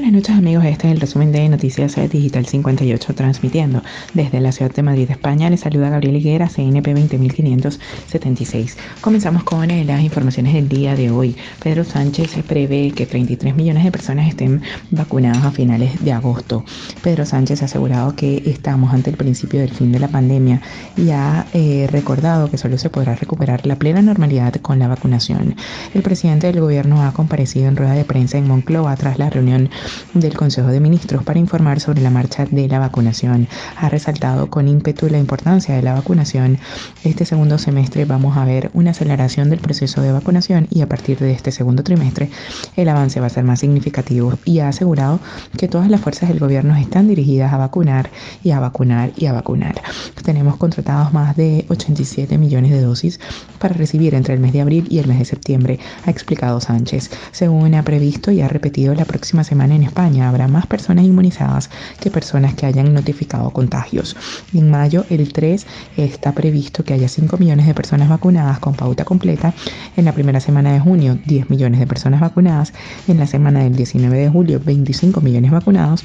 Buenas noches amigos, este es el resumen de Noticias Digital 58 transmitiendo desde la ciudad de Madrid, España. Les saluda Gabriel Higuera, CNP 20576. Comenzamos con eh, las informaciones del día de hoy. Pedro Sánchez prevé que 33 millones de personas estén vacunadas a finales de agosto. Pedro Sánchez ha asegurado que estamos ante el principio del fin de la pandemia y ha eh, recordado que solo se podrá recuperar la plena normalidad con la vacunación. El presidente del gobierno ha comparecido en rueda de prensa en Moncloa tras la reunión del Consejo de Ministros para informar sobre la marcha de la vacunación. Ha resaltado con ímpetu la importancia de la vacunación. Este segundo semestre vamos a ver una aceleración del proceso de vacunación y a partir de este segundo trimestre el avance va a ser más significativo y ha asegurado que todas las fuerzas del gobierno están dirigidas a vacunar y a vacunar y a vacunar. Tenemos contratados más de 87 millones de dosis para recibir entre el mes de abril y el mes de septiembre, ha explicado Sánchez. Según ha previsto y ha repetido la próxima semana en España habrá más personas inmunizadas que personas que hayan notificado contagios. En mayo, el 3, está previsto que haya 5 millones de personas vacunadas con pauta completa. En la primera semana de junio, 10 millones de personas vacunadas. En la semana del 19 de julio, 25 millones vacunados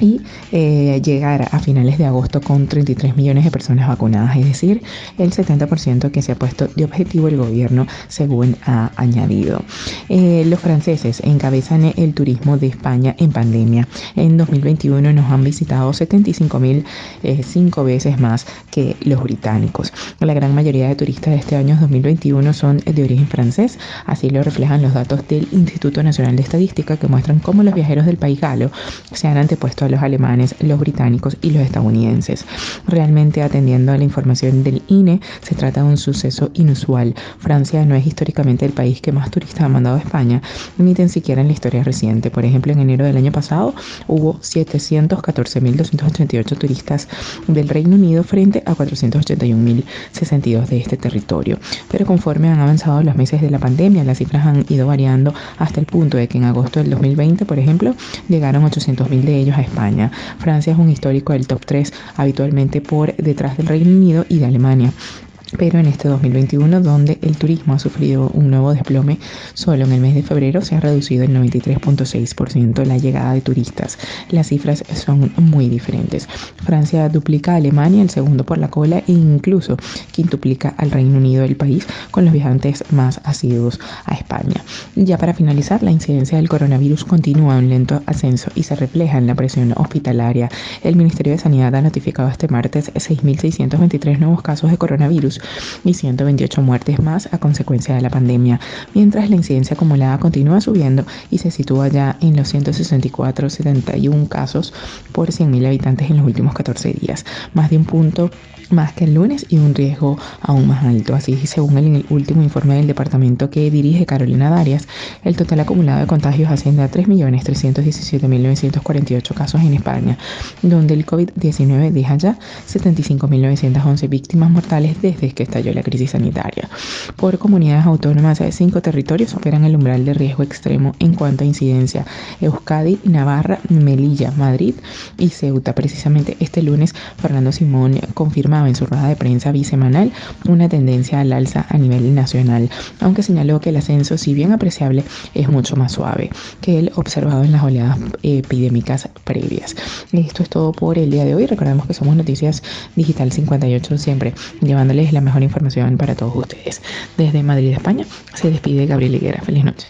y eh, llegar a finales de agosto con 33 millones de personas vacunadas, es decir, el 70% que se ha puesto de objetivo el gobierno, según ha añadido. Eh, los franceses encabezan el turismo de España en pandemia. En 2021 nos han visitado 75 mil, eh, cinco veces más que los británicos. La gran mayoría de turistas de este año 2021 son de origen francés, así lo reflejan los datos del Instituto Nacional de Estadística que muestran cómo los viajeros del país galo se han antepuesto los alemanes, los británicos y los estadounidenses. Realmente atendiendo a la información del INE, se trata de un suceso inusual. Francia no es históricamente el país que más turistas ha mandado a España, ni tan siquiera en la historia reciente. Por ejemplo, en enero del año pasado hubo 714.288 turistas del Reino Unido frente a 481.062 de este territorio. Pero conforme han avanzado los meses de la pandemia, las cifras han ido variando hasta el punto de que en agosto del 2020, por ejemplo, llegaron 800.000 de ellos a España España. Francia es un histórico del top 3, habitualmente por detrás del Reino Unido y de Alemania pero en este 2021 donde el turismo ha sufrido un nuevo desplome, solo en el mes de febrero se ha reducido el 93.6% la llegada de turistas. Las cifras son muy diferentes. Francia duplica a Alemania, el segundo por la cola, e incluso quintuplica al Reino Unido, el país con los viajantes más asiduos a España. Ya para finalizar, la incidencia del coronavirus continúa un lento ascenso y se refleja en la presión hospitalaria. El Ministerio de Sanidad ha notificado este martes 6.623 nuevos casos de coronavirus y 128 muertes más a consecuencia de la pandemia, mientras la incidencia acumulada continúa subiendo y se sitúa ya en los 164,71 casos por 100.000 habitantes en los últimos 14 días, más de un punto más que el lunes y un riesgo aún más alto. Así, según el último informe del departamento que dirige Carolina Darias, el total acumulado de contagios asciende a 3.317.948 casos en España, donde el COVID-19 deja ya 75.911 víctimas mortales desde que estalló la crisis sanitaria. Por comunidades autónomas, cinco territorios superan el umbral de riesgo extremo en cuanto a incidencia. Euskadi, Navarra, Melilla, Madrid y Ceuta. Precisamente este lunes, Fernando Simón confirmaba en su rueda de prensa bisemanal una tendencia al alza a nivel nacional, aunque señaló que el ascenso, si bien apreciable, es mucho más suave que el observado en las oleadas epidémicas previas. Esto es todo por el día de hoy. Recordemos que somos Noticias Digital 58, siempre llevándoles la mejor información para todos ustedes. Desde Madrid, España, se despide Gabriel Higuera. Feliz noche.